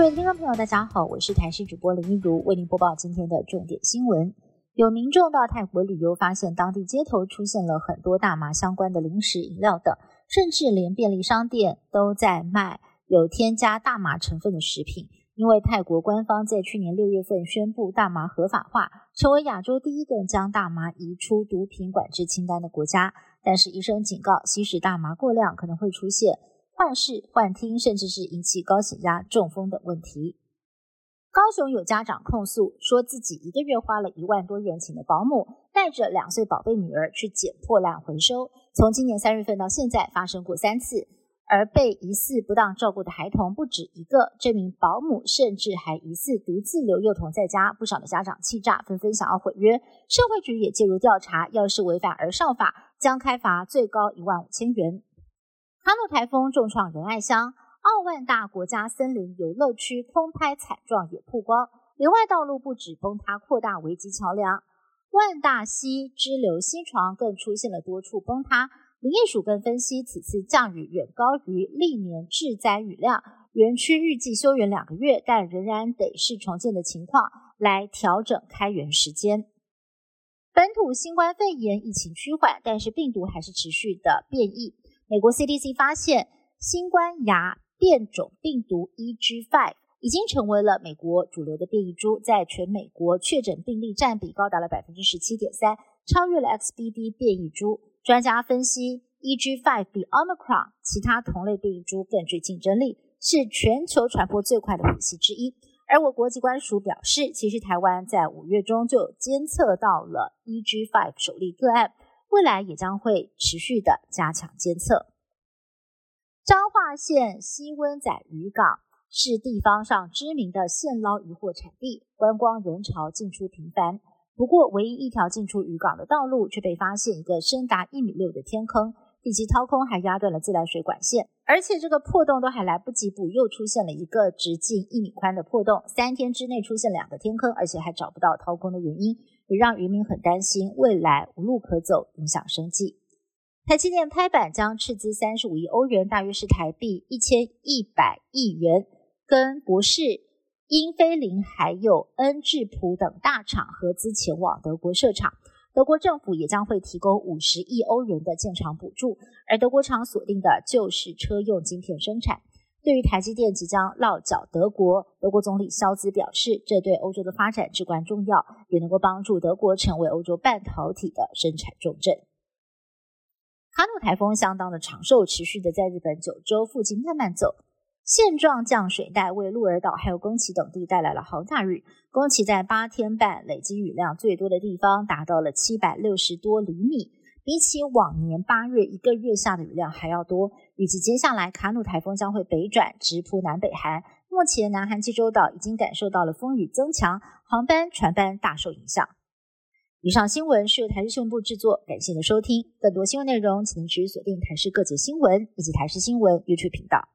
各位听众朋友，大家好，我是台视主播林一如，为您播报今天的重点新闻。有民众到泰国旅游，发现当地街头出现了很多大麻相关的零食、饮料等，甚至连便利商店都在卖有添加大麻成分的食品。因为泰国官方在去年六月份宣布大麻合法化，成为亚洲第一个将大麻移出毒品管制清单的国家。但是医生警告，吸食大麻过量可能会出现。幻视、幻听，甚至是引起高血压、中风等问题。高雄有家长控诉，说自己一个月花了一万多元请的保姆，带着两岁宝贝女儿去捡破烂回收。从今年三月份到现在，发生过三次，而被疑似不当照顾的孩童不止一个。这名保姆甚至还疑似独自留幼童在家，不少的家长气炸，纷纷想要毁约。社会局也介入调查，要是违反而上法，将开罚最高一万五千元。哈努台风重创仁爱乡，奥万大国家森林游乐区空拍惨状也曝光，林外道路不止崩塌，扩大危机桥梁，万大溪支流溪床更出现了多处崩塌。林业署更分析，此次降雨远高于历年致灾雨量，园区预计休园两个月，但仍然得视重建的情况来调整开园时间。本土新冠肺炎疫情趋缓，但是病毒还是持续的变异。美国 CDC 发现，新冠牙变种病毒 EG5 已经成为了美国主流的变异株，在全美国确诊病例占比高达了百分之十七点三，超越了 XBB 变异株。专家分析，EG5 比 Omicron 其他同类变异株更具竞争力，是全球传播最快的武器之一。而我国疾管署表示，其实台湾在五月中就监测到了 EG5 首例个案。未来也将会持续的加强监测。彰化县西温仔渔港是地方上知名的现捞渔获产地，观光人潮进出频繁。不过，唯一一条进出渔港的道路却被发现一个深达一米六的天坑，地基掏空，还压断了自来水管线，而且这个破洞都还来不及补，又出现了一个直径一米宽的破洞。三天之内出现两个天坑，而且还找不到掏空的原因。也让渔民很担心，未来无路可走，影响生计。台积电拍板将斥资三十五亿欧元，大约是台币一千一百亿元，跟博士、英飞凌还有恩智浦等大厂合资前往德国设厂。德国政府也将会提供五十亿欧元的建厂补助，而德国厂锁定的就是车用晶片生产。对于台积电即将落脚德国，德国总理肖兹表示，这对欧洲的发展至关重要，也能够帮助德国成为欧洲半导体的生产重镇。卡努台风相当的长寿，持续的在日本九州附近慢慢走，现状降水带为鹿儿岛还有宫崎等地带来了豪大雨，宫崎在八天半累积雨量最多的地方达到了七百六十多厘米。比起往年八月一个月下的雨量还要多，预计接下来卡努台风将会北转，直扑南北韩。目前南韩济州岛已经感受到了风雨增强，航班船班大受影响。以上新闻是由台视新闻部制作，感谢您的收听。更多新闻内容，请您持续锁定台视各节新闻以及台视新闻 YouTube 频道。